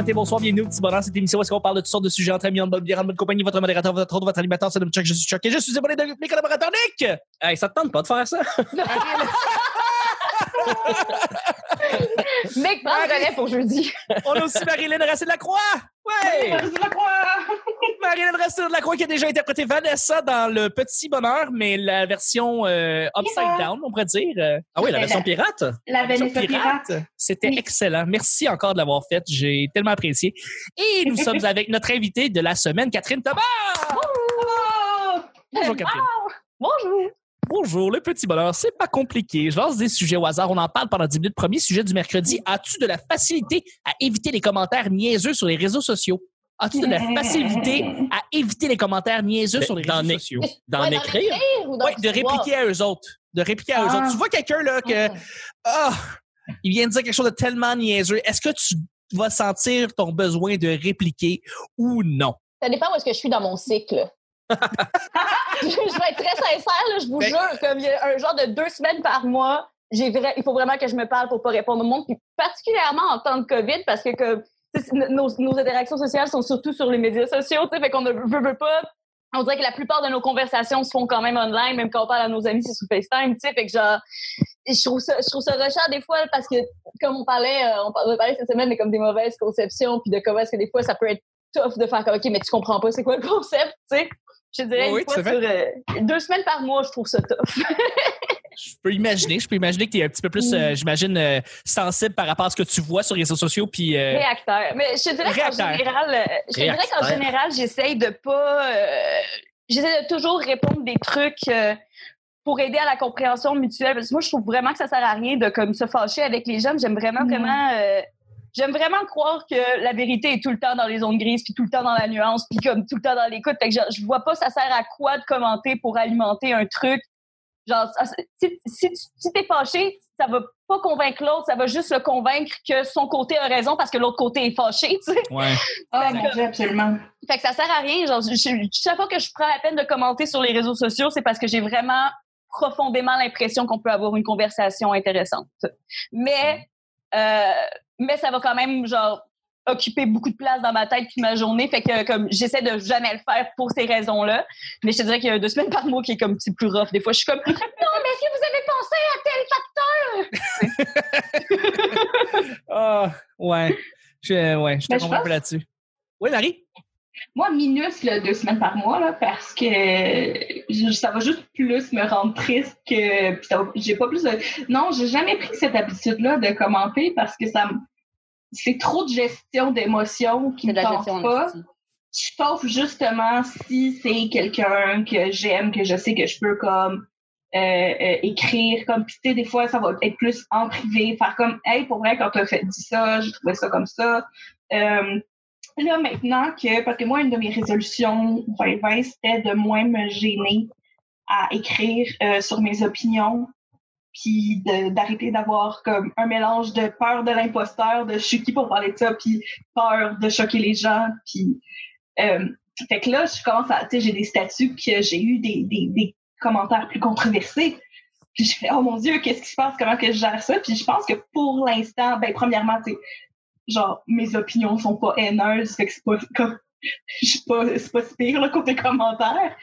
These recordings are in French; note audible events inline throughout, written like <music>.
matin, bonsoir, bienvenue au petit bonheur. Cette émission où est-ce qu'on parle de toutes sortes de sujets entre amis, en bonne bière, en bonne compagnie. Votre modérateur, votre autre, votre animateur, c'est le Chuck, je suis Chuck et je suis abonné de mes collaborateurs Nick! Hey, ça te tente pas de faire ça? Mec, prends le relais pour jeudi. On a aussi Marilyn Racine-Lacroix! Ouais! Marilyn Racine-Lacroix <laughs> qui a déjà interprété Vanessa dans Le Petit Bonheur, mais la version euh, upside down, on pourrait dire. Euh, Ah oui, la version la- pirate? La version Vanessa Pirate. C'était Oui. excellent. Merci encore de l'avoir fait. J'ai tellement apprécié. Et nous <laughs> sommes avec notre invitée de la semaine, Catherine Thomas! Bonjour, Catherine. Bonjour. Bonjour, le petit bonheur, c'est pas compliqué. Je lance des sujets au hasard, on en parle pendant 10 minutes. Premier sujet du mercredi, as-tu de la facilité à éviter les commentaires niaiseux sur les réseaux sociaux? As-tu de la <laughs> facilité à éviter les commentaires niaiseux sur les réseaux é- sociaux? D'en Ouais, écrire? ou Oui, de répliquer à eux autres. De répliquer à eux Ah. autres. Tu vois quelqu'un là que Mhm. ah, il vient de dire quelque chose de tellement niaiseux. Est-ce que tu vas sentir ton besoin de répliquer ou non? Ça dépend où est-ce que je suis dans mon cycle. <laughs> je vais être très sincère, là, je vous Ben- jure, comme il y a un genre de deux semaines par mois, j'ai vrai, il faut vraiment que je me parle pour pas répondre au monde, puis particulièrement en temps de COVID, parce que sais, nos, nos interactions sociales sont surtout sur les médias sociaux, tu sais, fait qu'on ne veut, veut pas. On dirait que la plupart de nos conversations se font quand même online, même quand on parle à nos amis, c'est sur FaceTime, tu sais, fait que genre, je trouve ça, je trouve ça des fois parce que, comme on parlait, euh, on par- on parlait cette semaine de comme des mauvaises conceptions, puis de comment est-ce que des fois ça peut être tough de faire comme, OK, mais tu comprends pas c'est quoi le concept, tu sais. Je dirais, Oui, une fois sur euh, deux semaines par mois, je trouve ça tough. <laughs> Je peux imaginer, je peux imaginer que tu es un petit peu plus, euh, j'imagine, euh, sensible par rapport à ce que tu vois sur les réseaux sociaux. Puis, Réacteur. Mais je te dirais qu'en général, je dirais qu'en général, j'essaye de pas. j'essaie de toujours répondre des trucs pour aider à la compréhension mutuelle. Parce que moi, je trouve vraiment que ça sert à rien de comme se fâcher avec les jeunes. J'aime vraiment, vraiment. J'aime vraiment croire que la vérité est tout le temps dans les zones grises, puis tout le temps dans la nuance, puis comme tout le temps dans l'écoute. Fait que je, je vois pas ça sert à quoi de commenter pour alimenter un truc. Genre, ça- si, si, tu- si t'es fâché, ça va pas convaincre l'autre, ça va juste le convaincre que son côté a raison parce que l'autre côté est fâché, tu sais. ouais. <laughs> Oh que- absolument. Fait que ça sert à rien. Genre, je- je- chaque fois que je prends la peine de commenter sur les réseaux sociaux, c'est parce que j'ai vraiment profondément l'impression qu'on peut avoir une conversation intéressante. Mais, euh, mais ça va quand même, genre, occuper beaucoup de place dans ma tête puis ma journée. Fait que, comme, j'essaie de jamais le faire pour ces raisons-là. Mais je te dirais qu'il y a deux semaines par mois qui est comme, c'est plus rough. Des fois, je suis comme, <laughs> non, mais est-ce que vous avez pensé à tel facteur? <laughs> Ah, ouais. Je, ouais, je te comprends un là-dessus. Oui, Marie? Moi, minus là, deux semaines par mois, là, parce que je- ça va juste plus me rendre triste que. puis ça va- J'ai pas plus de. Non, j'ai jamais pris cette habitude-là de commenter parce que ça me. C'est trop de gestion d'émotions qui me tente pas. Sauf justement si c'est quelqu'un que j'aime, que je sais que je peux comme euh, euh, écrire, comme tu sais, des fois ça va être plus en privé, faire comme Hey, pour vrai, quand tu as fait dit ça, j'ai trouvé ça comme ça. Euh, là maintenant que, parce que moi, une de mes résolutions 2020, c'était de moins me gêner à écrire euh, sur mes opinions, puis d'arrêter d'avoir comme un mélange de peur de l'imposteur, de je suis qui pour parler de ça, puis peur de choquer les gens, puis euh, fait que là, je commence à, tu sais, j'ai des statuts que j'ai eu des, des, des commentaires plus controversés. Puis je fais, oh mon Dieu, qu'est-ce qui se passe? Comment que je gère ça? Puis je pense que pour l'instant, ben, premièrement, tu sais, genre, mes opinions sont pas haineuses, fait que c'est pas comme, <laughs> je suis pas, c'est pas si pire, là, côté commentaires.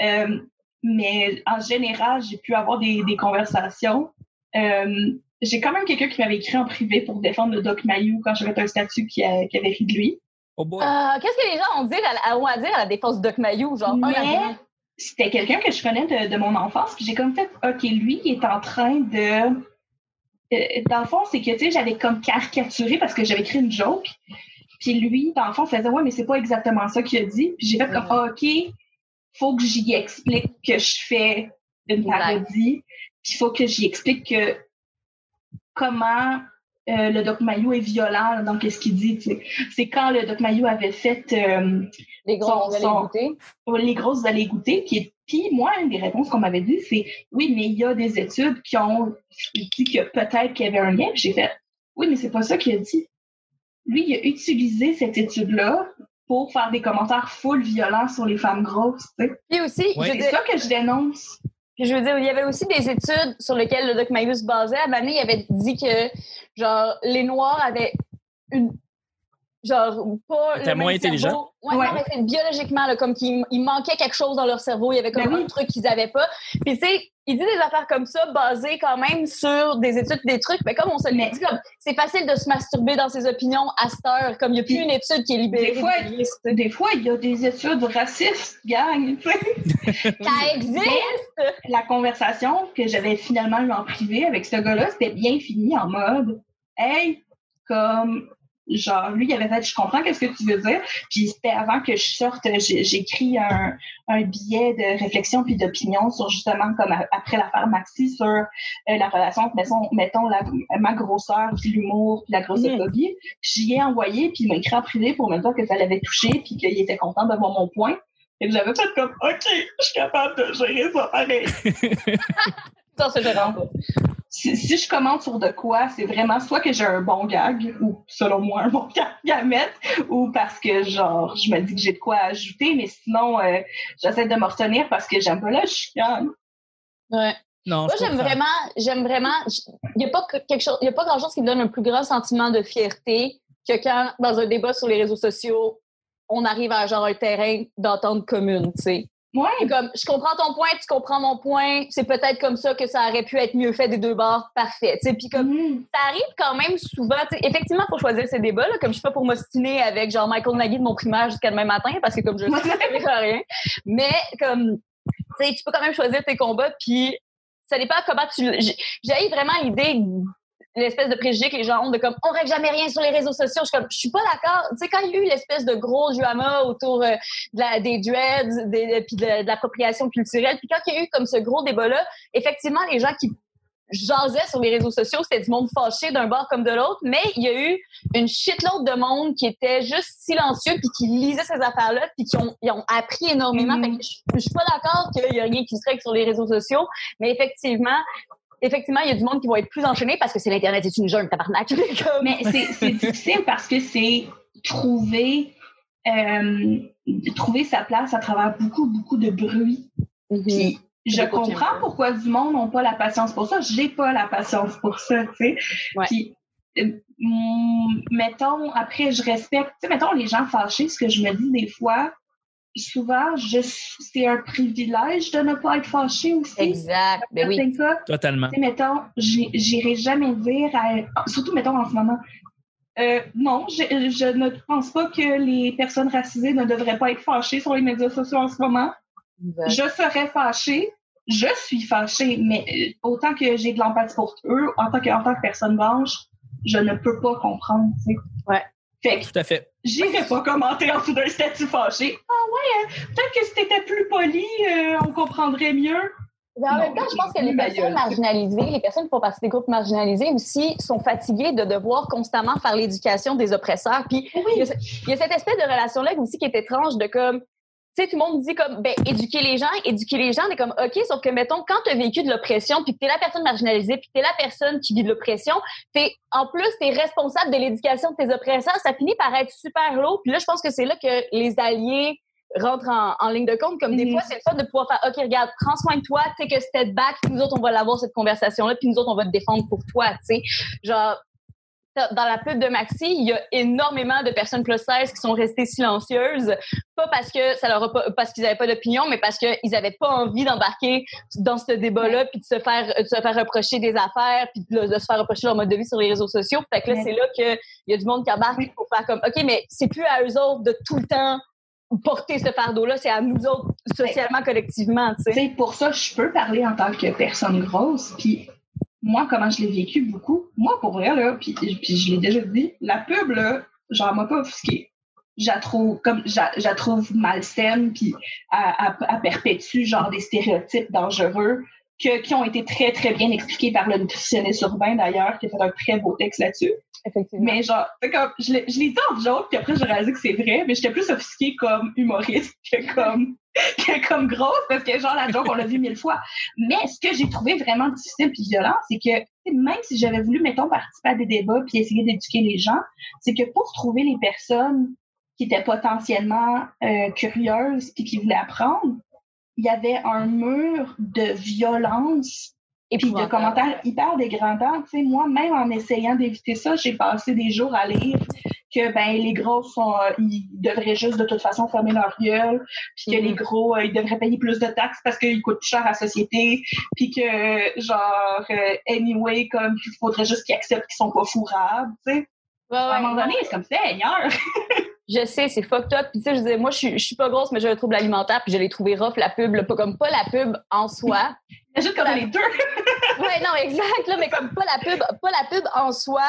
Euh, mais en général, j'ai pu avoir des, des conversations. Euh, j'ai quand même quelqu'un qui m'avait écrit en privé pour défendre le Doc Mayou quand j'avais un statut qui, a- qui avait ri de lui. Oh. Euh, Qu'est-ce que les gens ont, dire à, ont à dire à la défense de Doc Mayou? Genre, Mais- c'était quelqu'un que je connais de, de mon enfance. Puis j'ai comme fait, OK, lui, il est en train de... euh, dans le fond, c'est que, tu sais, j'avais comme caricaturé parce que j'avais écrit une joke. Puis lui, dans le fond, faisait, ouais, mais c'est pas exactement ça qu'il a dit. Puis j'ai fait comme, OK, faut que j'y explique que je fais une parodie. Puis il faut que j'y explique que comment euh, le Doc Mayou est violent dans ce qu'il dit. tu sais. C'est quand le Doc Mayou avait fait... euh, Les gros, Son- son- goûter. les grosses allées goûter. Puis, puis moi, une des réponses qu'on m'avait dit, c'est oui, mais il y a des études qui ont dit que peut-être qu'il y avait un lien. J'ai fait oui, mais c'est pas ça qu'il a dit. Lui, il a utilisé cette étude-là pour faire des commentaires full violents sur les femmes grosses. tu sais. Puis aussi, C'est ça que je dénonce. Puis je veux dire, il y avait aussi des études sur lesquelles le Doc Mayou se basait. À Mané, il avait dit que, genre, les Noirs avaient une genre pas moins intelligent. Ouais, Ouais. non, mais c'est biologiquement là, comme qu'il il manquait quelque chose dans leur cerveau, il y avait comme Ben oui. un truc qu'ils avaient pas. Puis tu sais, il dit des affaires comme ça basées quand même sur des études des trucs, mais comme on se le dit comme c'est facile de se masturber dans ses opinions à cette heure, comme il n'y a plus une étude qui est libérée. Des fois, des listes. des fois, il y a des études racistes, gang. <laughs> ça existe. La conversation que j'avais finalement eue en privé avec ce gars-là, c'était bien fini en mode Hey, comme genre lui il avait fait je comprends qu'est-ce que tu veux dire. Puis c'était avant que je sorte écrit un, un billet de réflexion puis d'opinion sur justement comme après l'affaire Maxi sur euh, la relation entre mettons, mettons la, ma grosseur puis l'humour puis la grossophobie. J'y ai envoyé puis il m'a écrit en privé pour me dire que ça l'avait touché puis qu'il était content d'avoir mon point. Et j'avais fait comme ok je suis capable de gérer ça pareil. <laughs> Ça, c'est gérant pas. Si, si je commente sur de quoi, c'est vraiment soit que j'ai un bon gag, ou selon moi un bon <laughs> gag à mettre, ou parce que genre je me dis que j'ai de quoi ajouter, mais sinon euh, j'essaie de me retenir parce que j'aime pas la chicane. Ouais. Non, Moi, j'aime vraiment, j'aime vraiment. Il n'y a pas que- quelque chose, il y a pas grand chose qui me donne un plus grand sentiment de fierté que quand, dans un débat sur les réseaux sociaux, on arrive à genre un terrain d'entente commune, tu sais. Ouais, Comme, je comprends ton point, tu comprends mon point, c'est peut-être comme ça que ça aurait pu être mieux fait des deux bords, parfait. Sais, puis comme, Mhm. ça arrive quand même souvent. tu sais, effectivement, il faut choisir ces débats. Là, comme je suis pas pour m'ostiner avec genre Michael Nagy de mon primaire jusqu'à demain matin, parce que comme je <laughs> sais, ça ne à rien. Mais comme, tu sais, peux quand même choisir tes combats, puis ça dépend comment tu. J'ai vraiment l'idée l'espèce de préjugé que les gens ont de comme on règle jamais rien sur les réseaux sociaux. Je suis comme je suis pas d'accord. Tu sais quand il y a eu l'espèce de gros drama autour euh, de la- des dreads, des, puis de, de l'appropriation culturelle, puis quand il y a eu comme ce gros débat là, effectivement les gens qui jasaient sur les réseaux sociaux, c'était du monde fâché d'un bord comme de l'autre, mais il y a eu une shitload de monde qui était juste silencieux puis qui lisait ces affaires-là puis qui ont, ils ont appris énormément. Mhm. Fait que je, je suis pas d'accord qu'il y a rien qui se règle sur les réseaux sociaux, mais effectivement, effectivement, il y a du monde qui va être plus enchaîné parce que c'est l'Internet, c'est une jungle, tabarnak. <laughs> Comme- Mais c'est <laughs> difficile parce que c'est trouver euh, trouver sa place à travers beaucoup, beaucoup de bruit. Puis je comprends pourquoi du monde n'a pas la patience pour ça. J'ai pas la patience pour ça, tu sais. Ouais. Puis, euh, mettons, après, je respecte, tu sais, mettons, les gens fâchés, ce que je me dis des fois, souvent, je c'est un privilège de ne pas être fâché aussi. Exact. Ben oui. Cas, Totalement. tu sais, mettons, j'irai jamais dire à, surtout, mettons, en ce moment, euh, non, je, je ne pense pas que les personnes racisées ne devraient pas être fâchées sur les médias sociaux en ce moment. Je serais fâchée. Je suis fâchée, mais euh, autant que j'ai de l'empathie pour eux, en tant que, en tant que personne blanche, je ne peux pas comprendre, tu sais. Ouais. Fait que Tout à fait. j'irai pas commenter en dessous d'un statut fâché. Ah ouais, hein, peut-être que si t'étais plus poli, euh, on comprendrait mieux. Mais en Non, même temps, je pense que les personnes gueule. marginalisées, les personnes qui font partie des groupes marginalisés aussi, sont fatiguées de devoir constamment faire l'éducation des oppresseurs. Puis il y, a, il y a cette espèce de relation-là aussi qui est étrange de comme, tu sais, tout le monde dit comme, ben, éduquer les gens, éduquer les gens, on est comme, OK, sauf que, mettons, quand tu as vécu de l'oppression, puis que tu es la personne marginalisée, puis que tu es la personne qui vit de l'oppression, t'es, en plus, tu es responsable de l'éducation de tes oppresseurs, ça finit par être super lourd. Puis là, je pense que c'est là que les alliés rentrent en, en ligne de compte. Comme des Mhm. fois, c'est le fun de pouvoir faire, OK, regarde, prends soin de toi, take a step back, puis nous autres, on va l'avoir, cette conversation-là, puis nous autres, on va te défendre pour toi, tu sais. Genre, dans la pub de Maxi, il y a énormément de personnes plus 16 qui sont restées silencieuses, pas parce que ça leur a pas, parce qu'ils avaient pas d'opinion, mais parce qu'ils avaient pas envie d'embarquer dans ce débat-là, puis de se faire, de se faire reprocher des affaires, puis de, de se faire reprocher leur mode de vie sur les réseaux sociaux. Fait que là, c'est là que il y a du monde qui embarque pour faire comme, OK, mais c'est plus à eux autres de tout le temps porter ce fardeau-là, c'est à nous autres, socialement, collectivement, tu sais, pour ça, je peux parler en tant que personne grosse. Puis moi, comment je l'ai vécu beaucoup, moi, pour vrai, là, puis, puis je l'ai déjà dit, la pub, là, genre, m'a pas offusquée. Je la trouve, comme, je trouve malsaine, puis elle perpétue, genre, des stéréotypes dangereux que, qui ont été très, très bien expliqués par le nutritionniste urbain, d'ailleurs, qui a fait un très beau texte là-dessus. Effectivement. Mais genre, c'est comme, je l'ai je l'ai dit en joke, puis après j'ai réalisé que c'est vrai, mais j'étais plus offusquée comme humoriste que comme, que comme grosse, parce que genre la joke, on l'a vu mille fois. Mais ce que j'ai trouvé vraiment difficile puis violent, c'est que même si j'avais voulu, mettons, participer à des débats puis essayer d'éduquer les gens, c'est que pour trouver les personnes qui étaient potentiellement euh, curieuses puis qui voulaient apprendre, il y avait un mur de violence Et puis de commentaires hyper dégradants. Tu sais, moi, même en essayant d'éviter ça, j'ai passé des jours à lire que ben les gros sont euh, ils devraient juste de toute façon fermer leur gueule puis que les Mhm. gros euh, ils devraient payer plus de taxes parce qu'ils coûtent plus cher à la société puis que genre euh, anyway comme il faudrait juste qu'ils acceptent qu'ils sont pas fourrables tu sais Ouais, à un moment donné c'est comme Seigneur <laughs> Je sais, c'est fucked up. Puis tu sais, je disais, moi, je suis, je suis pas grosse, mais j'ai un trouble alimentaire, puis je l'ai trouvé rough, la pub, là, pas comme pas la pub en soi. <laughs> juste comme les deux <laughs> ouais, non, exact, là, mais comme pas la pub, pas la pub en soi,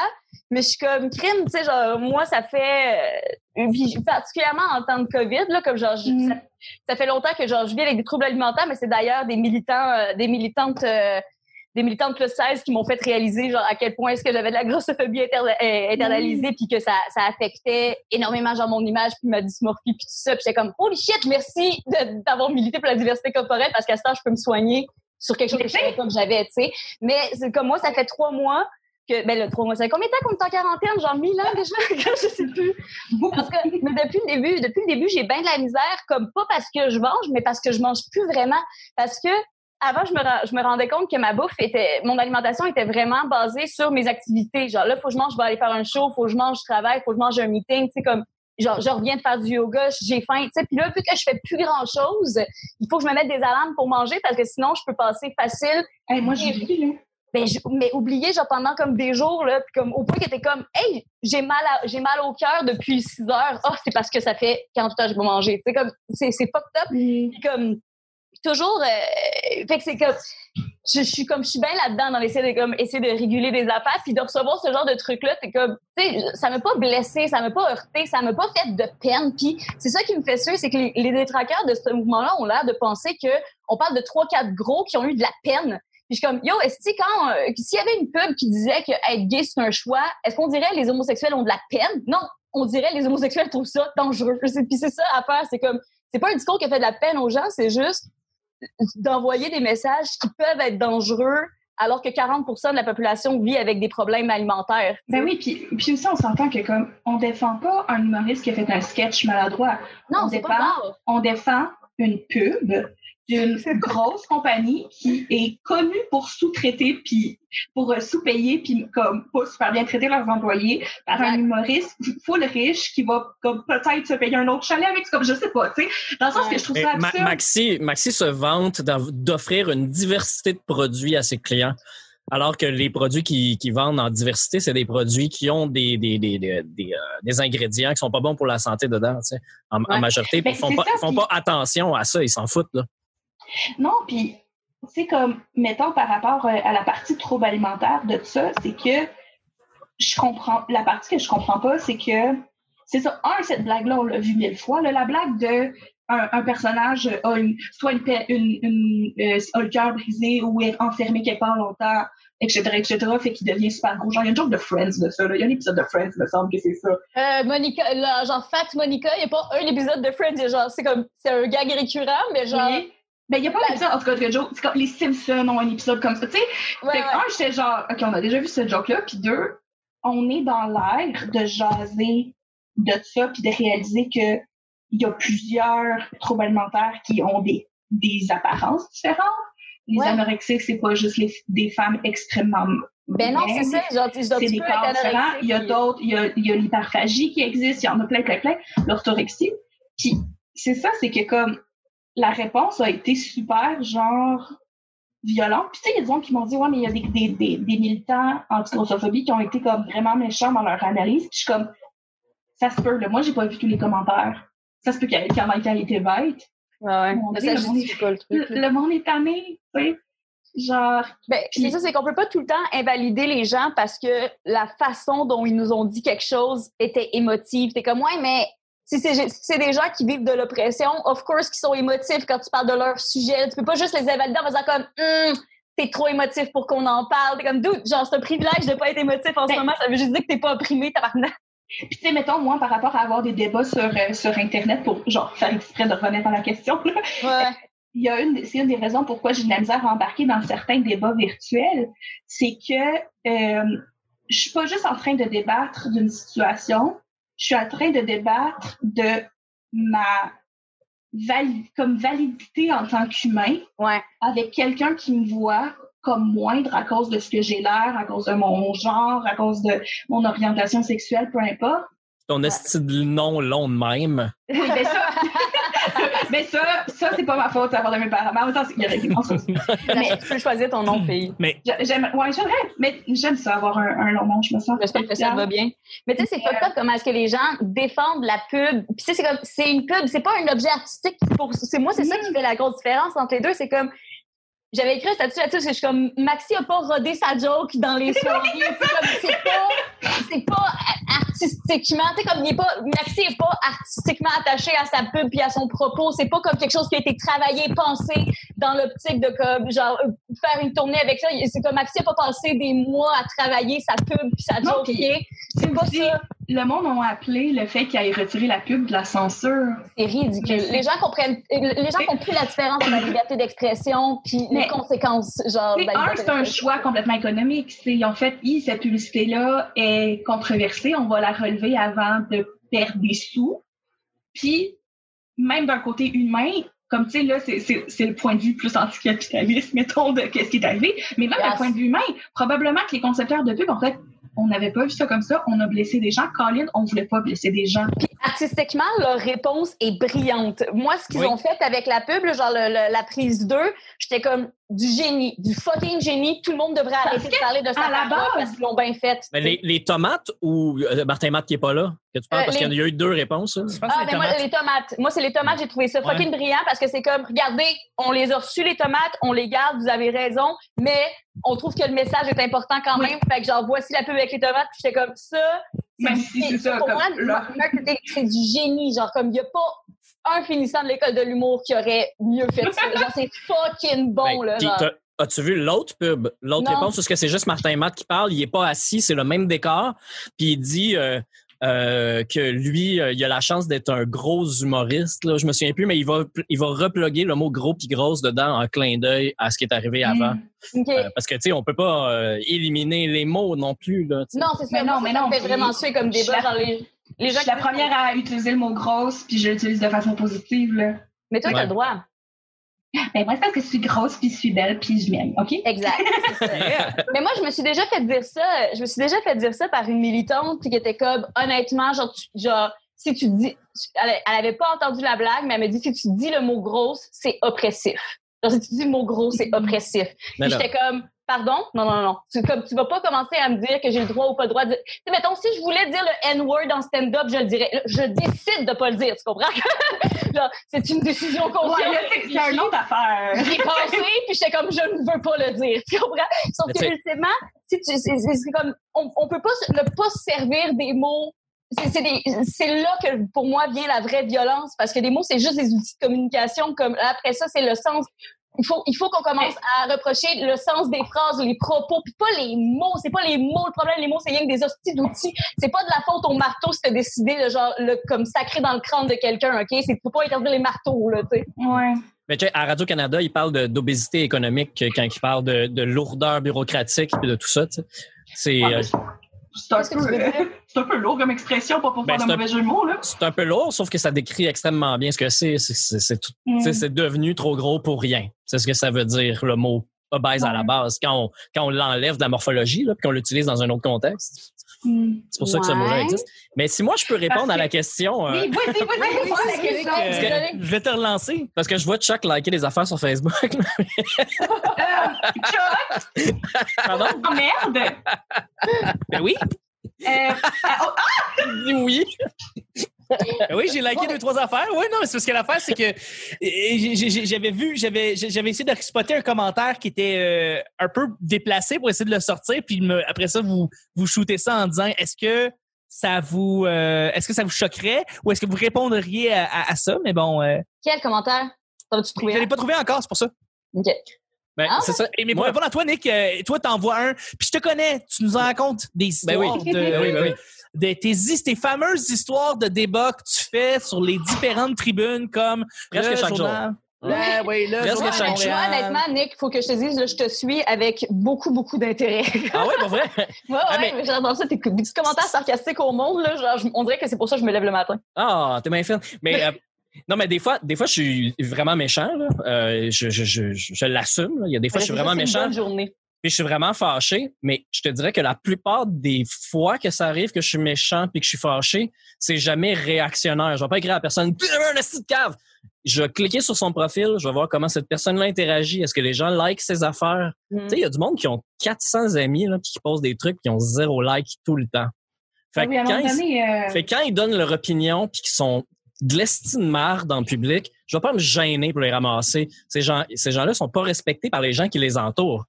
mais je suis comme crime, tu sais, genre, moi, ça fait, euh, particulièrement en temps de COVID, là, comme genre, Mm. ça, ça fait longtemps que genre, je vis avec des troubles alimentaires, mais c'est d'ailleurs des militants, euh, des militantes, euh, des militantes plus 16 qui m'ont fait réaliser genre à quel point est-ce que j'avais de la grossophobie interna- internalisée puis que ça, ça affectait énormément genre mon image puis ma dysmorphie puis tout ça puis j'étais comme holy shit merci d'avoir milité pour la diversité corporelle parce qu'à ce temps je peux me soigner sur quelque chose que je que j'avais tu sais mais comme moi ça fait trois mois que ben le trois mois ça fait combien de temps qu'on est en quarantaine? Genre mille ans déjà? <laughs> Je sais plus parce que mais depuis le début depuis le début j'ai bien de la misère comme pas parce que je mange mais parce que je mange plus vraiment parce que avant, je me, je me rendais compte que ma bouffe était, mon alimentation était vraiment basée sur mes activités. Genre, là, faut que je mange, je vais aller faire un show, faut que je mange, je travaille, faut que je mange un meeting, tu sais, comme, genre, je reviens de faire du yoga, j'ai faim, tu sais. Puis là, vu que je fais plus grand chose, il faut que je me mette des alarmes pour manger parce que sinon, je peux passer facile. Hey, moi j'ai vu là Ben, je- mais oublier, genre, pendant comme des jours, là, puis comme, au point que t'es comme, hey, j'ai mal j'ai mal au cœur depuis 6 heures. Ah, c'est parce que ça fait 48 heures que je vais manger. Tu sais, comme, c'est, c'est fucked up. Puis comme toujours euh, fait que c'est comme je, je suis comme je suis bien là-dedans dans l'essayer de comme essayer de réguler des affaires puis de recevoir ce genre de truc là c'est comme tu sais ça m'a pas blessé ça m'a pas heurté ça m'a pas fait de peine puis c'est ça qui me fait sûr c'est que les, les détraqueurs de ce mouvement là ont l'air de penser que on parle de trois quatre gros qui ont eu de la peine puis je suis comme yo est-ce que quand euh, s'il y avait une pub qui disait que être gay c'est un choix est-ce qu'on dirait les homosexuels ont de la peine? Non on dirait les homosexuels trouvent ça dangereux puis c'est ça à faire c'est comme c'est pas un discours qui a fait de la peine aux gens c'est juste d'envoyer des messages qui peuvent être dangereux alors que 40% de la population vit avec des problèmes alimentaires. Ben oui, puis, puis aussi, on s'entend que comme on défend pas un humoriste qui a fait un sketch maladroit. non, on c'est pas grave. On défend une pub d'une grosse compagnie qui est connue pour sous-traiter puis pour euh, sous-payer puis comme pas super bien traiter leurs employés par un humoriste full riche qui va comme peut-être se payer un autre chalet avec comme je sais pas tu sais dans le sens que je trouve ça Ma- absurde Maxi, Maxi se vante d'offrir une diversité de produits à ses clients. Alors que les produits qu'ils qui vendent en diversité, c'est des produits qui ont des, des, des, des, des, euh, des ingrédients qui sont pas bons pour la santé dedans, tu sais, en, majorité. Ben, Ils font, c'est pas, ça, font puis- pas attention à ça, ils s'en foutent. Là. Non, puis c'est comme, mettons, par rapport euh, à la partie trouble alimentaire de ça, c'est que je comprends, la partie que je comprends pas, c'est que, c'est ça, un, cette blague-là, on l'a vu mille fois, là, la blague de un, un personnage a une, soit une, une, une, euh, a le cœur brisé ou est enfermé quelque part longtemps, etc., etc., fait qu'il devient super gros. Genre, il y a une joke de Friends de ça, là. Il y a un épisode de Friends, il me semble que c'est ça. Euh, Monica, là, genre Fat Monica, il n'y a pas un épisode de Friends, genre, c'est comme, c'est un gag récurrent, mais genre, Oui. Ben, il n'y a pas d'épisode, en tout cas, de joke. C'est comme les Simpsons ont un épisode comme ça, tu sais. ouais, Fait que, ouais. un, j'étais genre, OK, on a déjà vu ce joke-là. Puis deux, on est dans l'air de jaser de ça, puis de réaliser que il y a plusieurs troubles alimentaires qui ont des, des apparences différentes. Les Ouais. anorexiques, c'est pas juste les, des femmes extrêmement Ben non, c'est ça, genre, genre, c'est des corps différents. Il y a d'autres, il y a, il y a l'hyperphagie qui existe, il y en a plein, plein, plein. L'orthorexie. Puis c'est ça, c'est que comme la réponse a été super, genre, violente. Puis tu sais, il y a des gens qui m'ont dit, ouais, mais il y a des, des, des, des militants anti-grossophobie qui ont été comme vraiment méchants dans leur analyse. Puis je suis comme, ça se peut, là. Moi, j'ai pas vu tous les commentaires. Ça se peut qu'il y, ait- ait qui été bêtes. Ouais, ouais. Ça le monde justifie pas le truc. Le, le monde est tanné, tu sais. Genre, Ben, c'est ça, c'est qu'on peut pas tout le temps invalider les gens parce que la façon dont ils nous ont dit quelque chose était émotive. T'es comme, ouais, mais si c'est si des gens qui vivent de l'oppression, of course, qui sont émotifs quand tu parles de leur sujet. Tu peux pas juste les invalider en faisant comme, Hum, t'es trop émotif pour qu'on en parle. T'es comme, dude, genre, c'est un privilège de pas être émotif en ce Ben- moment. Ça veut juste dire que t'es pas opprimé, tabarnak. Puis, tu sais, mettons, moi, par rapport à avoir des débats sur, euh, sur Internet pour, genre, faire exprès de revenir à la question, là, Ouais. il y a une, c'est une des raisons pourquoi j'ai de la misère à embarquer dans certains débats virtuels, c'est que euh, je suis pas juste en train de débattre d'une situation, je suis en train de débattre de ma vali- comme validité en tant qu'humain Ouais. avec quelqu'un qui me voit comme moindre à cause de ce que j'ai l'air, à cause de mon genre, à cause de mon orientation sexuelle, peu importe. ton esti de nom long de même. Oui, mais <laughs> ça, mais ça, ça c'est pas ma faute, ça part de mes parents. Mais en même temps, il y aurait des choses. Mais tu peux choisir ton nom, fille. Mais J'a- J'aime, ouais, j'aimerais, mais j'aime ça avoir un, un long nom, je me sens. J'espère que ça va bien. Mais tu sais, c'est pas comment est-ce que les gens défendent la pub. Puis tu sais, c'est comme, c'est une pub, c'est pas un objet artistique. Pour, c'est moi, c'est ça qui fait la grosse différence entre les deux. C'est comme, j'avais écrit un statut là-dessus, parce que je suis comme, Maxi a pas rodé sa joke dans les <laughs> soirées. C'est pas, c'est pas artistiquement, tu sais, comme, il est pas, Maxi est pas artistiquement attaché à sa pub puis à son propos. C'est pas comme quelque chose qui a été travaillé, pensé dans l'optique de comme, genre, euh, faire une tournée avec ça. C'est comme, Maxi a pas passé des mois à travailler sa pub puis sa Non, joke. puis- ok? C'est pas ça. Le monde a appelé le fait qu'il ait retiré la pub de la censure. C'est ridicule. Les gens comprennent, les gens comprennent la différence entre la liberté d'expression puis les conséquences, genre. un, c'est un choix complètement économique. C'est en fait, hi, cette publicité-là est controversée, on va la relever avant de perdre des sous. Puis, même d'un côté humain, comme tu sais, là, c'est- le point de vue plus anticapitaliste, mettons, de qu'est-ce qui est arrivé. Mais même d'un point de vue humain, probablement que les concepteurs de pub, en fait, on n'avait pas vu ça comme ça. On a blessé des gens. Colin, on voulait pas blesser des gens. Artistiquement, leur réponse est brillante. Moi, ce qu'ils Oui. ont fait avec la pub, genre le- le- la prise 2, j'étais comme du génie, du fucking génie. Tout le monde devrait Parce arrêter de parler de ça à la base- parce qu'ils l'ont bien fait. Mais les, les tomates ou euh, Martin Matt qui est pas là, que tu parles, Euh, parce les- qu'il y a eu deux réponses. là. je pense Ah, que ben moi, les tomates. Moi, c'est les tomates. J'ai trouvé ça Ouais. fucking brillant parce que c'est comme, regardez, on les a reçus, les tomates, on les garde, vous avez raison, mais on trouve que le message est important quand Oui. même. Fait que genre, voici la pub avec les tomates. Puis j'étais comme ça. c'est si c'est ça, Pour comme moi, là. c'est du génie. Genre, comme, il n'y a pas un finissant de l'école de l'humour qui aurait mieux fait ça. Genre, c'est fucking bon, Ben, là. puis genre. As-tu vu l'autre pub? L'autre réponse, parce que c'est juste Martin Matt qui parle, il est pas assis, c'est le même décor. Puis il dit euh, euh, que lui, euh, il a la chance d'être un gros humoriste. Là. Je me souviens plus, mais il va, il va reploguer le mot gros puis grosse dedans en clin d'œil à ce qui est arrivé avant. Mm. OK. Euh, parce que, tu sais, on peut pas euh, éliminer les mots non plus. Là, tu non, c'est ça. Mais non, mais non, puis vraiment suer comme je débat. Genre, les, les Je gens suis la première à utiliser le mot grosse, puis je l'utilise de façon positive. Là. Mais toi, t'as Ouais. le droit. Ben, moi, c'est parce que je suis grosse, puis je suis belle, puis je m'aime, OK? Exact. c'est ça. Mais moi, je me suis déjà fait dire ça. Je me suis déjà fait dire ça par une militante qui était comme, honnêtement, genre, tu- genre si tu dis, elle, elle avait pas entendu la blague, mais elle me dit, si tu dis le mot grosse, c'est oppressif. Genre, si tu dis le mot gros, c'est oppressif. Mais Puis là, j'étais comme, pardon? Non, non, non. Tu, comme, tu vas pas commencer à me dire que j'ai le droit ou pas le droit de dire. Tu sais, mettons, si je voulais dire le N-word en stand-up, je le dirais. Je décide de pas le dire, tu comprends? <laughs> C'est une décision consciente. Ouais, c'est une autre affaire. J'y ai pensé, <laughs> puis j'étais comme, je ne veux pas le dire. Tu comprends? Sauf que, ultimement, si tu- c'est comme, on, on peut pas se- ne pas se servir des mots. C'est là que, pour moi, vient la vraie violence, parce que les mots, c'est juste des outils de communication. Comme après ça, c'est le sens. Il faut, il faut qu'on commence à reprocher le sens des phrases, les propos, puis pas les mots. C'est pas les mots le problème. Les mots, c'est rien que des hosties d'outils. C'est pas de la faute au marteau si t'as décidé de genre le comme sacrer dans le crâne de quelqu'un, ok? C'est faut pas interdire les marteaux, là, tu sais. Ouais. mais tu sais, à Radio-Canada, il parle de- d'obésité économique euh, quand il parle de, de lourdeur bureaucratique et de tout ça. tu sais. C'est Ouais, euh, C'est un, peu? C'est un peu lourd comme expression, pas pour Ben, faire de un- mauvais jeu de mots, là. c'est un peu lourd, sauf que ça décrit extrêmement bien ce que c'est. C'est- C'est Mm. devenu trop gros pour rien. C'est ce que ça veut dire, le mot obèse à la base, quand on, quand on l'enlève de la morphologie, là, puis qu'on l'utilise dans un autre contexte. Mm. C'est pour ça que ce mot-là existe. Mais si moi, je peux répondre à la que- question, euh, Oui, vas-y, vas-y, oui, la question. Euh, je vais te relancer. parce que je vois Chuck liker des affaires sur Facebook. Euh, Chuck, Pardon? oh, merde! Ben oui. Euh, ah, oh, ah, oui. <laughs> Ben oui, j'ai liké deux, trois affaires. Oui, non, mais c'est parce que l'affaire, c'est que euh, j'avais vu, j'avais essayé de spotter un commentaire qui était euh, un peu déplacé pour essayer de le sortir, puis me- après ça, vous, vous shootez ça en disant est-ce que ça vous euh, est-ce que ça vous choquerait ou est-ce que vous répondriez à, à- à ça? Mais bon, euh, Quel commentaire? Je ne l'ai pas trouvé encore, c'est pour ça. OK. Ben, Ah. c'est ça. Et mais pour répondre à toi, Nick, euh, toi, t'envoies un, puis je te connais, tu nous en racontes des Ben histoires oui. de, <laughs> Ben oui, ben oui. de tes, his- tes fameuses histoires de débat que tu fais sur les différentes tribunes comme Presque le chaque journal. Ouais, oui, le Presque journal chaque honnêtement, Nick, il faut que je te dise, là, je te suis avec beaucoup, beaucoup d'intérêt. Ah ouais, pas vrai? ouais, <laughs> ouais, Ah, mais- mais j'adore ça. Tes des petits commentaires sarcastiques au monde, là, genre, on dirait que c'est pour ça que je me lève le matin. Ah, t'es bien fine. Mais euh, non, mais des fois, des fois, je suis vraiment méchant. Là. Euh, je je, je, je, l'assume. Il y a des fois, je suis vraiment une méchant. bonne journée. Puis je suis vraiment fâché, mais je te dirais que la plupart des fois que ça arrive que je suis méchant puis que je suis fâché, c'est jamais réactionnaire. Je vais pas écrire à la personne un de cave. Je vais cliquer sur son profil, je vais voir comment cette personne-là interagit. Est-ce que les gens like ses affaires? Mm. Tu sais, il y a du monde qui ont 400 amis là, qui posent des trucs qui ont zéro like tout le temps. Fait, Oui, à que quand, ils, euh, fait que quand ils donnent leur opinion puis qu'ils sont de l'estime marre dans le public, je vais pas me gêner pour les ramasser. Ces gens, ces gens-là sont pas respectés par les gens qui les entourent.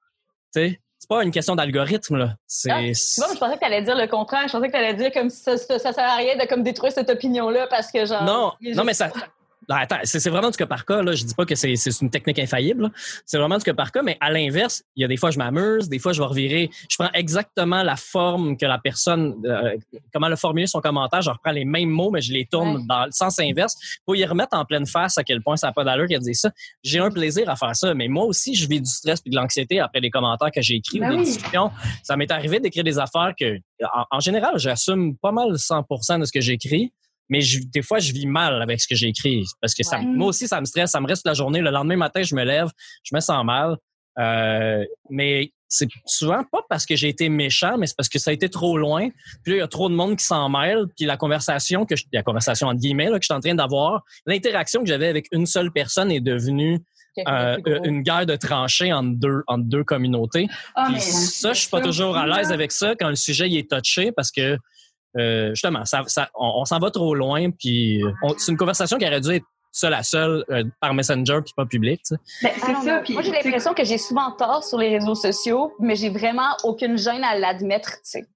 Tu sais, c'est pas une question d'algorithme là. C'est Ah, Tu vois, je pensais que tu allais dire le contraire. Je pensais que tu allais dire comme ça, ça, ça sert à rien de comme détruire cette opinion-là parce que genre. non, non mais ça. Non, attends, c'est vraiment du cas par cas. Là. Je dis pas que c'est une technique infaillible. C'est vraiment du cas par cas, mais à l'inverse, il y a des fois je m'amuse, des fois je vais revirer. Je prends exactement la forme que la personne, euh, comment elle a formulé son commentaire. Je reprends les mêmes mots, mais je les tourne Ouais. dans le sens inverse pour y remettre en pleine face à quel point ça n'a pas d'allure qu'il a dit ça. J'ai un plaisir à faire ça, mais moi aussi, je vis du stress et de l'anxiété après les commentaires que j'ai écrits Ben ou des oui. discussions. Ça m'est arrivé d'écrire des affaires que, en, en général, j'assume pas mal 100% de ce que j'écris. Mais je- des fois, je vis mal avec ce que j'ai écrit parce que ça, moi aussi, ça me stresse. Ça me reste la journée. Le lendemain matin, je me lève, je me sens mal. Euh, mais c'est souvent pas parce que j'ai été méchant, mais c'est parce que ça a été trop loin. Puis là, il y a trop de monde qui s'en mêle. Puis la conversation que je, la conversation entre guillemets là, que je suis en train d'avoir, l'interaction que j'avais avec une seule personne est devenue euh, une guerre de tranchées entre deux entre deux communautés. Puis mais- ça, je suis pas toujours à l'aise avec ça quand le sujet il est touché parce que euh, justement, ça, ça, on, on s'en va trop loin. Puis on- c'est une conversation qui aurait dû être seule à seule euh, par Messenger puis pas public. tu sais. Ben, I c'est don't ça. Moi, j'ai l'impression que j'ai souvent tort sur les réseaux sociaux, mais j'ai vraiment aucune gêne à l'admettre, tu sais.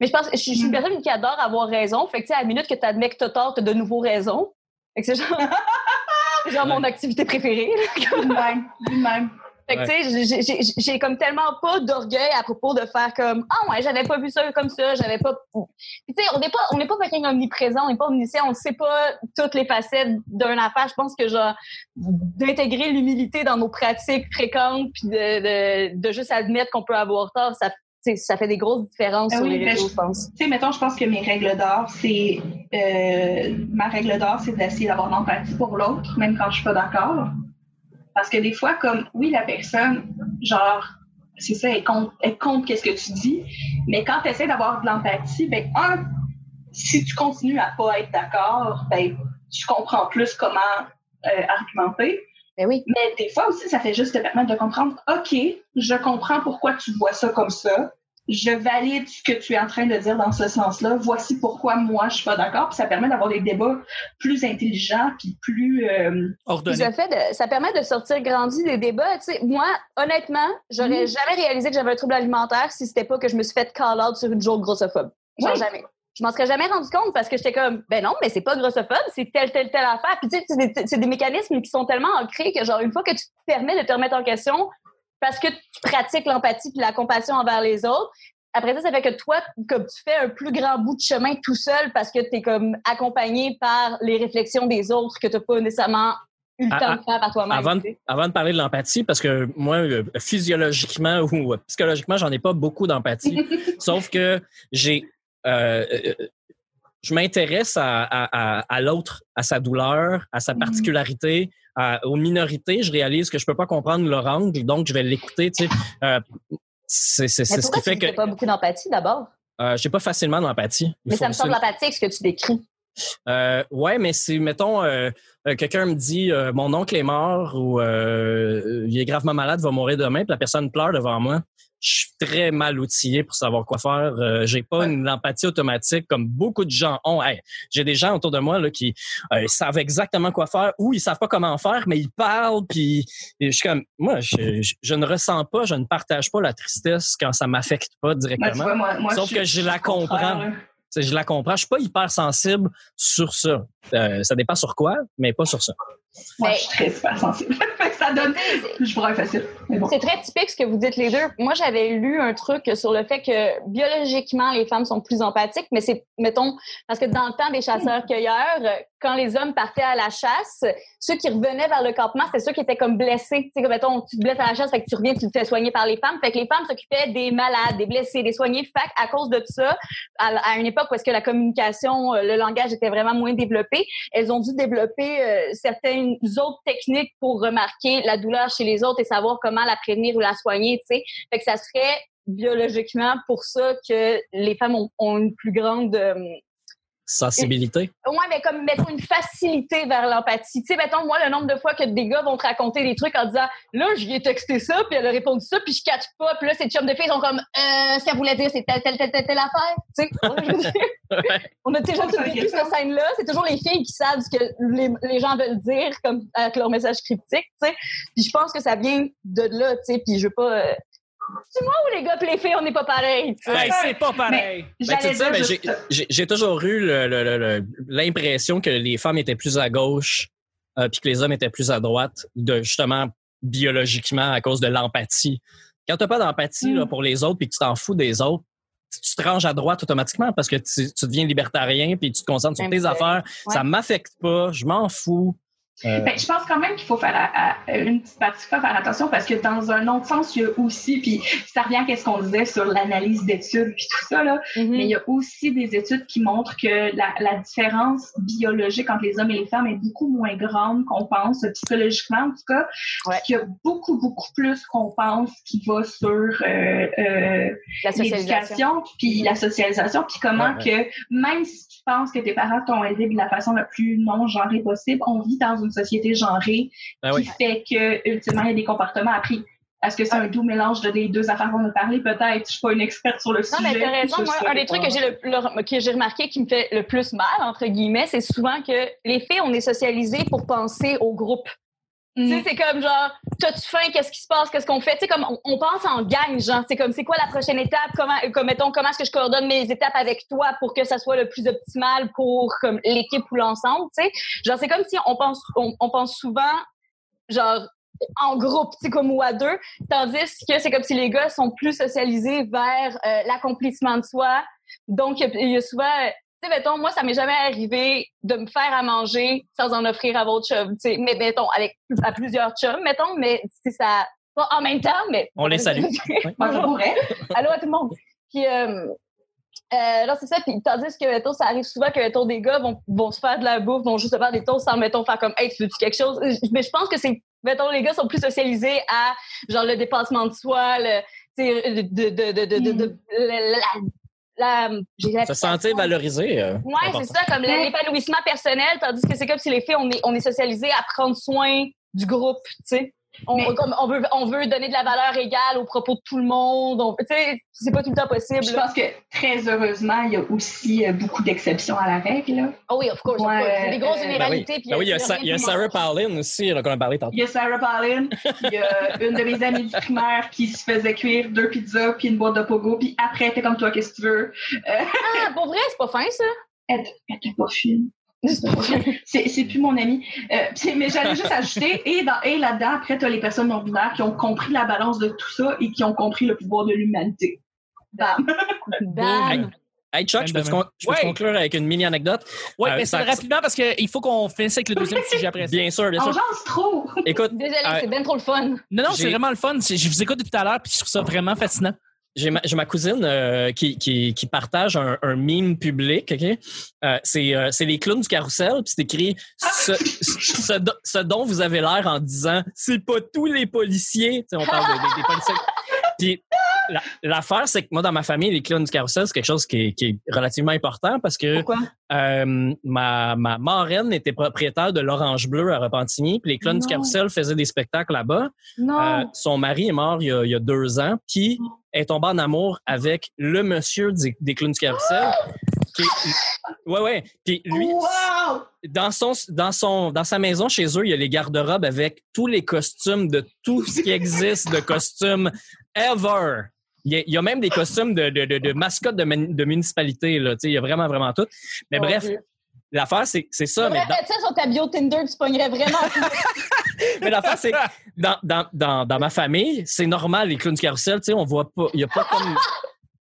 Mais je pense que je suis je suis une Mm. personne qui adore avoir raison. Fait que, tu sais, à la minute que tu admets que tu as tort, tu as de nouveau raison. Fait que c'est genre, <laughs> c'est genre mon activité préférée. là. de même, de même. Fait que, tu sais, j'ai- comme tellement pas d'orgueil à propos de faire comme Ah ouais, j'avais pas vu ça comme ça, j'avais pas. Puis, tu sais, on n'est pas, on n'est pas fucking omniprésent, on n'est pas omniscient, on sait pas toutes les facettes d'une affaire. Je pense que, genre, d'intégrer l'humilité dans nos pratiques fréquentes, puis de, de, de juste admettre qu'on peut avoir tort, ça, tu sais, ça fait des grosses différences Ah sur oui, les ben, réseaux, je- je pense. Tu sais, mettons, je pense que mes règles d'or, c'est. euh, ma règle d'or, c'est d'essayer d'avoir de l'empathie pour l'autre, même quand je suis pas d'accord. Parce que des fois, comme, oui, la personne, genre, c'est ça, elle compte, elle compte qu'est-ce que tu dis, mais quand tu essaies d'avoir de l'empathie, ben, un, si tu continues à pas être d'accord, ben, tu comprends plus comment euh, argumenter. Ben oui. Mais des fois aussi, ça fait juste te permettre de comprendre, OK, je comprends pourquoi tu vois ça comme ça. Je valide ce que tu es en train de dire dans ce sens-là. Voici pourquoi moi, je suis pas d'accord. Puis ça permet d'avoir des débats plus intelligents puis plus... euh, Puis Ordonné. ça, fait de- ça permet de sortir grandi des débats. Tu sais, moi, honnêtement, j'aurais Mhm. jamais réalisé que j'avais un trouble alimentaire si c'était pas que je me suis fait call out sur une joke grossophobe. Genre Oui. jamais. Je m'en serais jamais rendu compte parce que j'étais comme, ben non, mais c'est pas grossophobe, c'est telle, telle, telle affaire. Puis tu sais, c'est des, c'est des mécanismes qui sont tellement ancrés que, genre, une fois que tu te permets de te remettre en question parce que tu pratiques l'empathie puis la compassion envers les autres, après ça, ça fait que toi, comme tu fais un plus grand bout de chemin tout seul parce que tu es comme accompagné par les réflexions des autres que tu pas nécessairement eu le Ah, temps ah, de faire par toi-même. Avant avant de parler de l'empathie, parce que moi, euh, physiologiquement ou euh, psychologiquement, j'en ai pas beaucoup d'empathie. <laughs> sauf que j'ai, euh, euh, je m'intéresse à, à, à, à l'autre, à sa douleur, à sa Mhm. particularité, à- aux minorités. Je réalise que je peux pas comprendre leur angle, donc je vais l'écouter. Tu sais, euh, c'est ce qui fait tu que fais pas beaucoup d'empathie d'abord? euh, j'ai pas facilement d'empathie. Mais faut ça me semble empathique ce que tu décris. Euh, ouais, mais si, mettons, euh, euh, quelqu'un me dit euh, mon oncle est mort ou il est gravement malade, va mourir demain, puis la personne pleure devant moi. Je suis très mal outillé pour savoir quoi faire. J'ai pas une empathie automatique comme beaucoup de gens ont. Hey, j'ai des gens autour de moi là, qui savent exactement quoi faire ou ils savent pas comment faire, mais ils parlent. Puis je suis comme moi, je, je- je ne ressens pas, je ne partage pas la tristesse quand ça m'affecte pas tu directement. vois, moi, moi, Sauf je que je la comprends. Je la comprends. Je suis pas hyper sensible sur ça. Euh, ça dépend sur quoi, mais pas sur ça. Moi, je suis très super sensible. <laughs> Ça donne... Je broye facile. Bon. C'est très typique ce que vous dites les deux. Moi, j'avais lu un truc sur le fait que biologiquement, les femmes sont plus empathiques, mais c'est, mettons, parce que dans le temps des chasseurs-cueilleurs, quand les hommes partaient à la chasse, ceux qui revenaient vers le campement, c'était ceux qui étaient comme blessés. Tu sais, comme, mettons, tu te blesses à la chasse, fait que tu reviens, tu te fais soigner par les femmes. Fait que les femmes s'occupaient des malades, des blessés, des soignés. Fait que, à cause de ça, à, à une époque où est-ce que la communication, euh, le langage était vraiment moins développé, elles ont dû développer euh, certaines autres techniques pour remarquer la douleur chez les autres et savoir comment la prévenir ou la soigner, tu sais. Fait que ça serait biologiquement pour ça que les femmes ont, une plus grande euh, Sensibilité. Ouais, mais comme, mettons, une facilité vers l'empathie. Tu sais, mettons, moi, le nombre de fois que des gars vont te raconter des trucs en disant, là, j'y ai texté ça, puis elle a répondu ça, puis je catch pas, puis là, ces chums de filles sont comme, euh, ce qu'elle voulait dire, c'est telle, telle, telle, telle, telle affaire. Tu sais, <laughs> on a déjà tout vécu cette scène-là. C'est toujours les filles qui savent ce que les, les gens veulent dire, comme, avec leur message cryptique, tu sais. Puis je pense que ça vient de là, tu sais, puis je veux pas, euh, c'est moi ou les gars et les filles, on n'est pas pareil. Hey, c'est pas pareil. Ben, ben, j'ai- toujours eu le- le- le- le- l'impression que les femmes étaient plus à gauche euh, puis que les hommes étaient plus à droite, de justement biologiquement à cause de l'empathie. Quand tu n'as pas d'empathie Mm. pour les autres puis que tu t'en fous des autres, tu te ranges à droite automatiquement parce que tu, tu deviens libertarien puis tu te concentres sur tes Exact. affaires. Ouais. Ça m'affecte pas, je m'en fous. Euh, Ben, je pense quand même qu'il faut faire à- à- une petite partie, faut faire attention parce que dans un autre sens, il y a aussi, puis ça revient à ce qu'on disait sur l'analyse d'études puis tout ça, là, Mhm. mais il y a aussi des études qui montrent que la, la différence biologique entre les hommes et les femmes est beaucoup moins grande qu'on pense, psychologiquement en tout cas. Ouais. Qu'il y a beaucoup, beaucoup plus qu'on pense qui va sur euh, euh, l'éducation, puis la socialisation, puis comment Ouais, que même si tu penses que tes parents t'ont aidé de la façon la plus non genrée possible, on vit dans une société genrée ben qui oui. fait que ultimement il y a des comportements appris. Est-ce que c'est un doux mélange de les deux affaires qu'on a parlé? Peut-être. Je suis pas une experte sur le Non, sujet. mais t'as raison. Je Moi, un des trucs que j'ai le, le- que j'ai remarqué qui me fait le plus mal, entre guillemets, c'est souvent que les filles, on est socialisées pour penser au groupe. Tu Mm. sais, c'est comme genre, t'as-tu faim, qu'est-ce qui se passe, qu'est-ce qu'on fait? Tu sais, comme on, on pense en gang, genre, c'est comme, c'est quoi la prochaine étape? Comment, comme, mettons, comment est-ce que je coordonne mes étapes avec toi pour que ça soit le plus optimal pour, comme, l'équipe ou l'ensemble, tu sais? Genre, c'est comme si on pense, on, on pense souvent, genre, en groupe, tu sais, comme ou à deux, tandis que c'est comme si les gars sont plus socialisés vers euh, l'accomplissement de soi. Donc, il y y, a souvent, tu sais, mettons, moi, ça m'est jamais arrivé de me faire à manger sans en offrir à votre chum, tu sais, mais mettons, avec à plusieurs chums, mettons, mais c'est ça, pas en même temps, mais... On les salue. <laughs> Pourrais. Allô à tout le monde. Puis, euh, euh, là, c'est ça. Puis, tandis que, mettons, ça arrive souvent que, mettons, des gars vont, vont se faire de la bouffe, vont juste se faire des toasts sans, mettons, faire comme, hey, tu veux-tu quelque chose? Mais je pense que c'est, mettons, les gars sont plus socialisés à, genre, le dépassement de soi, le, tu sais, de, de, de, de, de, de- la, la, la- Se sentir valorisé. euh, Ouais, important. c'est ça, comme l'épanouissement personnel, tandis que c'est comme si les filles, on est, on est socialisés à prendre soin du groupe, tu sais. On, Mais- comme on, veut, on veut donner de la valeur égale au propos de tout le monde. on- Tu sais, c'est pas tout le temps possible. Je pense que très heureusement, il y a aussi euh, beaucoup d'exceptions à la règle. Oh oui, of course. Ouais, c'est des grosses euh, Ben oui. généralités. Ben oui, il y a, rien Sa- il y a Sarah. Palin aussi, qu'on a parlé tantôt. Il y a Sarah Palin, il y a une de mes amies du primaire qui se faisait cuire deux pizzas puis une boîte de pogo, puis après, t'es comme toi, qu'est-ce que tu veux? Ah, pour vrai, c'est pas fin, ça. <laughs> Elle elle était pas fine. C'est c'est plus mon ami. Euh, mais j'allais juste ajouter, et, dans- et là-dedans, après, tu as les personnes non-binaires qui ont compris la balance de tout ça et qui ont compris le pouvoir de l'humanité. Bam! Bam. Hey Chuck, je peux, te con- je peux te Ouais. conclure avec une mini anecdote? Oui, Euh, mais ça- c'est rapidement parce qu'il faut qu'on finisse avec le deuxième <laughs> sujet après ça. Bien sûr, bien On sûr. jase trop! Écoute, Désolée, Euh, c'est bien trop le fun. Non, non, c'est vraiment le fun. Je vous écoute depuis tout à l'heure puis je trouve ça vraiment fascinant. J'ai ma, ma cousine euh, qui, qui, qui partage un, un meme public. ok? Euh, c'est euh, c'est les clowns du carrousel. Puis c'est écrit ce, ce, ce ce dont vous avez l'air en disant c'est pas tous les policiers. On parle de- des- des policiers. Puis la- l'affaire, c'est que moi, dans ma famille, les clowns du carrousel, c'est quelque chose qui est, qui est relativement important parce que euh, ma, ma marraine était propriétaire de l'Orange Bleu à Repentigny. Puis les clowns du carrousel faisaient des spectacles là-bas. Euh, son mari est mort il y a, il y a deux ans, puis est tombé en amour avec le monsieur des, des clowns du carrousel. qui est- ouais, ouais. Puis lui, Wow! dans son, dans son, dans sa maison chez eux, il y a les garde-robes avec tous les costumes de tout ce qui existe de costumes ever. Il y a, il y a même des costumes de, de, de, de mascottes de, de municipalité. Là. Tu Il y a vraiment, vraiment tout. Mais bref, Dieu. l'affaire, c'est c'est ça. Mais Faudrait dans- ça sur ta bio Tinder, tu pognerais vraiment. <laughs> Mais l'affaire, c'est que dans, dans, dans, dans ma famille, c'est normal, les clowns du carrousel, tu sais, on voit pas, il y a pas comme... <laughs>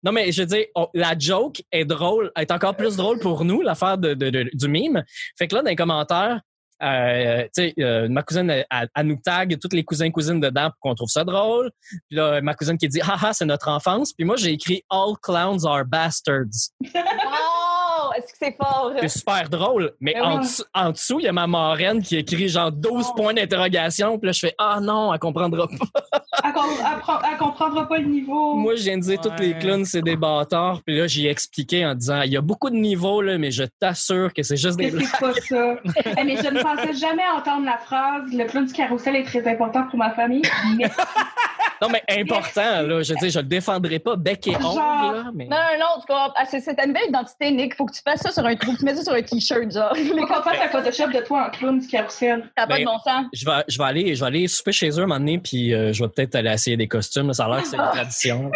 Non, mais je veux dire, on- la joke est drôle, est encore plus drôle pour nous, l'affaire de, de- de- du mime. Fait que là, dans les commentaires, euh, euh, ma cousine, elle, elle- nous tag toutes les cousins cousines dedans pour qu'on trouve ça drôle. Puis là, ma cousine qui dit, haha, c'est notre enfance. Puis moi, j'ai écrit All clowns are bastards. Est-ce que c'est fort? C'est super drôle, mais Ben en, oui. dessous, en dessous, il y a ma marraine qui écrit genre 12 Oh. points d'interrogation. Puis là, je fais Ah non, elle comprendra pas. <laughs> Elle, com- elle prend- elle comprendra pas le niveau. Moi, je viens de dire toutes les clowns, c'est des bâtards. Puis là, j'ai expliqué en disant Il y a beaucoup de niveaux, là, mais je t'assure que c'est juste des que blagues. c'est pas ça? Eh, mais je ne pensais jamais entendre la phrase Le clown du carrousel est très important pour ma famille. Mais <laughs> Non, mais important, là. Je veux dire, je le défendrai pas bec et ongle, là. Mais... Non, non, non, tu comprends. Ah, c'est ta nouvelle identité, Nick. Faut que tu fasses ça sur un, faut que tu mettes ça sur un t-shirt, genre. faut qu'on fasse un Photoshop de toi en clown du carrousel. T'as pas Ben, de bon sens. Je vais, je vais aller, je vais aller souper chez eux un moment donné, puis euh, je vais peut-être aller essayer des costumes. Ça a l'air que c'est une tradition.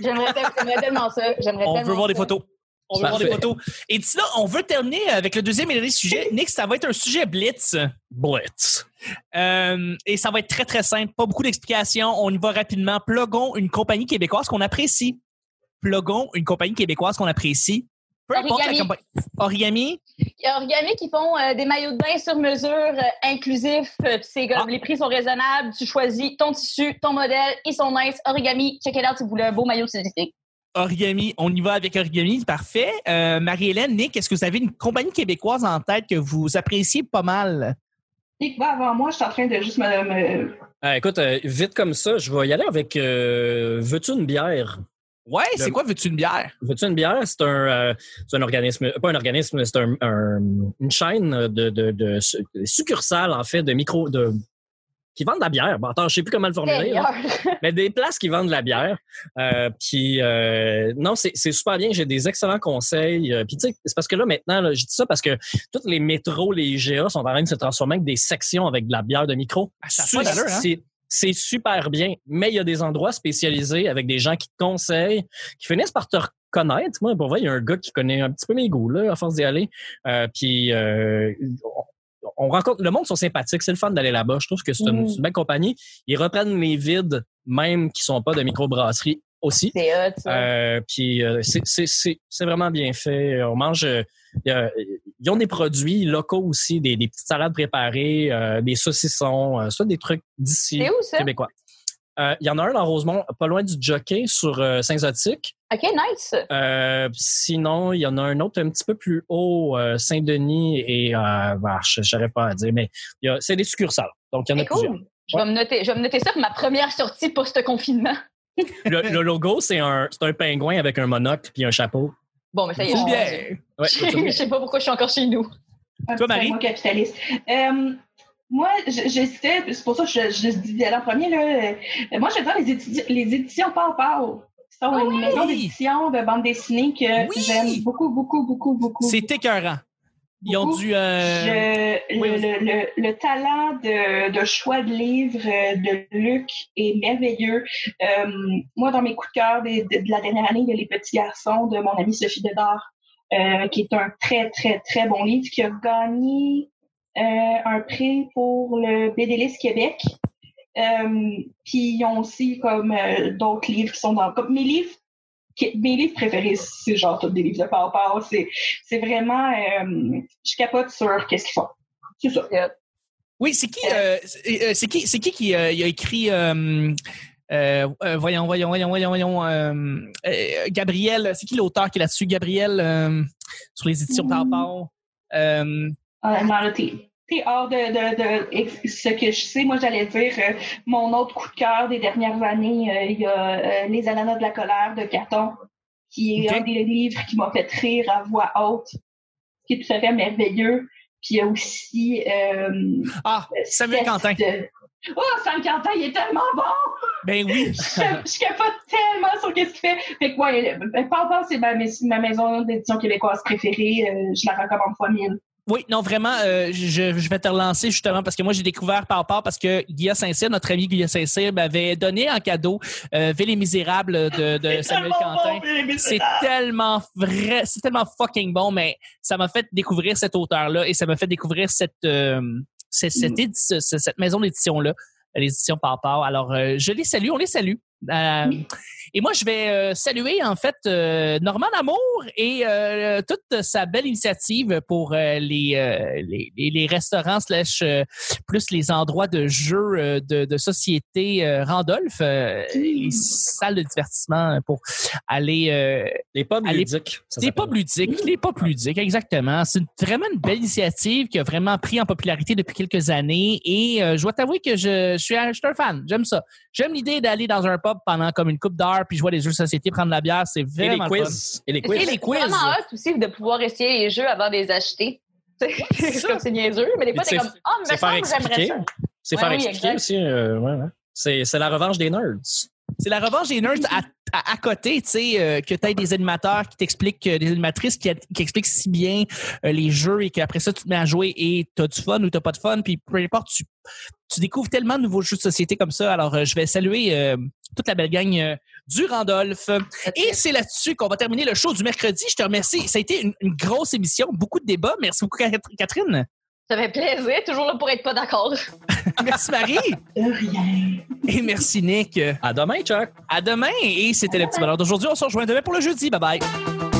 J'aimerais j'aimerais tellement ça. J'aimerais On tellement veut voir des photos. On veut voir des photos. Et d'ici là, on veut terminer avec le deuxième et dernier sujet. Nick, ça va être un sujet blitz. Blitz. Euh, et ça va être très, très simple. Pas beaucoup d'explications. On y va rapidement. Plugons une compagnie québécoise qu'on apprécie. Plugons une compagnie québécoise qu'on apprécie. Peu importe la Origami. compagnie. Origami. Il y a Origami qui font euh, des maillots de bain sur mesure, euh, inclusifs. Euh, c'est comme Ah. les prix sont raisonnables. Tu choisis ton tissu, ton modèle. Ils sont nice. Origami, check it out si vous voulez un beau maillot de. Origami. On y va avec Origami. Parfait. Euh, Marie-Hélène, Nick, est-ce que vous avez une compagnie québécoise en tête que vous appréciez pas mal? Nick va avant moi, je suis en train de juste me. me- écoute, euh, vite comme ça, je vais y aller avec euh, Veux-tu une bière? Ouais, c'est quoi, veux-tu une bière? Veux-tu une bière? C'est un, euh, c'est un organisme, pas un organisme, c'est un, un- une chaîne de, de, de, su- de succursales, en fait, de micro, de, qui vendent de la bière. Bon, attends, je sais plus comment le formuler. <laughs> mais des places qui vendent de la bière. Euh, puis euh, non, c'est c'est super bien. J'ai des excellents conseils. Euh, puis tu sais, c'est parce que là maintenant, là, je dis ça parce que tous les métros, les GA sont en train de se transformer avec des sections avec de la bière de micro. Ah, ça pas hein? C'est super bien, mais il y a des endroits spécialisés avec des gens qui te conseillent, qui finissent par te reconnaître. Moi, pour vrai, il y a un gars qui connaît un petit peu mes goûts là, à force d'y aller. Euh, puis euh, on, on rencontre le monde sont sympathiques, c'est le fun d'aller là-bas. Je trouve que c'est une, Mm. une belle compagnie. Ils reprennent les vides, même qui sont pas de microbrasserie aussi. C'est hot. Euh, puis euh, c'est- c'est c'est- c'est vraiment bien fait. On mange. euh, ils ont des produits locaux aussi, des, des petites salades préparées, euh, des saucissons, euh, ça des trucs d'ici québécois. Euh, Il y en a un dans Rosemont, pas loin du Jockey, sur euh, Saint-Zotique. OK, nice. Euh, sinon, il y en a un autre un petit peu plus haut, euh, Saint-Denis et euh, bah, je n'arrive pas à dire, mais il y a- c'est des succursales. Donc, il y en a plusieurs. cool. Je vais, me noter, je vais me noter ça pour ma première sortie post-confinement. Le, <laughs> le logo, c'est un, c'est un pingouin avec un monocle puis un chapeau. Bon, mais ça y est. Ouais, <laughs> Je sais pas pourquoi je suis encore chez nous. Toi, Marie? mot capitaliste. Euh, moi, j- j'hésitais, c'est pour ça que je, je dis en premier. Là. Euh, Moi, j'adore les, les éditions Pau Pau. sont Ah une oui! maison d'édition de bande dessinée que Oui! j'aime beaucoup, beaucoup, beaucoup, beaucoup. C'est écœurant. Ils ont dû. euh, Je- oui, le, le, le, le talent de, de choix de livres euh, de Luc est merveilleux. Euh, moi, dans mes coups de cœur de, de la dernière année, il y a Les Petits Garçons de mon amie Sophie Dedard, euh, qui est un très, très, très bon livre, qui a gagné euh, un prix pour le BDLIS Québec. Euh, puis ils ont aussi comme euh, d'autres livres qui sont dans comme mes livres mes livres préférés c'est genre tous des livres de Pau c'est c'est vraiment euh, je capote sur qu'est-ce qu'ils font c'est ça Oui, c'est qui, euh, c'est euh, c'est qui, c'est qui qui euh, il a écrit. voyons, voyons, voyons, voyons, voyons. Gabriel, c'est qui l'auteur qui est là-dessus? Gabriel, sur les éditions Mm. Pau hors de, de, de ce que je sais. Moi, j'allais dire euh, mon autre coup de cœur des dernières années. euh, Il y a euh, Les Ananas de la colère de Caton, qui est un des livres qui m'a fait rire à voix haute, qui est tout à fait merveilleux. Puis il y a aussi Ah, Samuel. Quentin. Oh, Samuel Quentin, il est tellement bon! Ben oui. <laughs> je, je capote tellement sur ce qu'il fait. Fait que, ouais, Pau, c'est ma, ma maison d'édition québécoise préférée. Je la recommande fois mille. Oui, non, vraiment, euh, je, je vais te relancer justement parce que moi, j'ai découvert par part parce que Guillaume Saint-Cyr, notre ami Guillaume Saint-Cyr, m'avait donné en cadeau euh, Ville et Misérables de, de Samuel Quentin. C'est tellement vrai, c'est tellement fucking bon, mais ça m'a fait découvrir cet auteur-là et ça m'a fait découvrir cette, euh, cette, cette, Mm. édi- ce- cette maison d'édition-là, l'édition Papa. Alors, euh, je les salue, on les salue. Et moi, je vais euh, saluer en fait euh, Normand Amour et euh, toute sa belle initiative pour euh, les, euh, les, les- restaurants slash euh, plus les endroits de jeux euh, de, de société euh, Randolph, euh, les salles de divertissement pour aller euh, Les pubs ludiques. les pubs ludiques, les pubs ludiques, exactement. C'est vraiment une belle initiative qui a vraiment pris en popularité depuis quelques années. Et euh, je dois t'avouer que je, je suis, un, je suis un fan. J'aime ça. J'aime l'idée d'aller dans un pub pendant comme une coupe d'heure puis jouer à des jeux de société, prendre la bière. C'est Et les vraiment le fun. quiz. Et les Et quiz. les quiz. C'est vraiment hot aussi de pouvoir essayer les jeux avant de les acheter. <laughs> C'est ça. comme c'est niaiseux, mais des fois, t'es c'est- comme, ah, mais que j'aimerais expliquer. ça. C'est Ouais, faire oui, expliquer exact. aussi. euh, ouais, ouais. C'est c'est la revanche des nerds. C'est la revanche des nerds à, à, à côté, tu sais, euh, que tu aies des animateurs qui t'expliquent, euh, des animatrices qui, qui expliquent si bien euh, les jeux et qu'après ça, tu te mets à jouer et tu as du fun ou tu pas de fun, puis peu importe, tu, tu découvres tellement de nouveaux jeux de société comme ça. Alors, euh, je vais saluer euh, toute la belle gang euh, du Randolph. Et c'est là-dessus qu'on va terminer le show du mercredi. Je te remercie. Ça a été une, une grosse émission, beaucoup de débats. Merci beaucoup, Catherine. Ça fait plaisir, toujours là pour être pas d'accord. <laughs> Merci, Marie. De rien. Et merci, Nick. À demain, Chuck. À demain. Et c'était le petit bonheur d'aujourd'hui. On se rejoint demain pour le jeudi. Bye bye.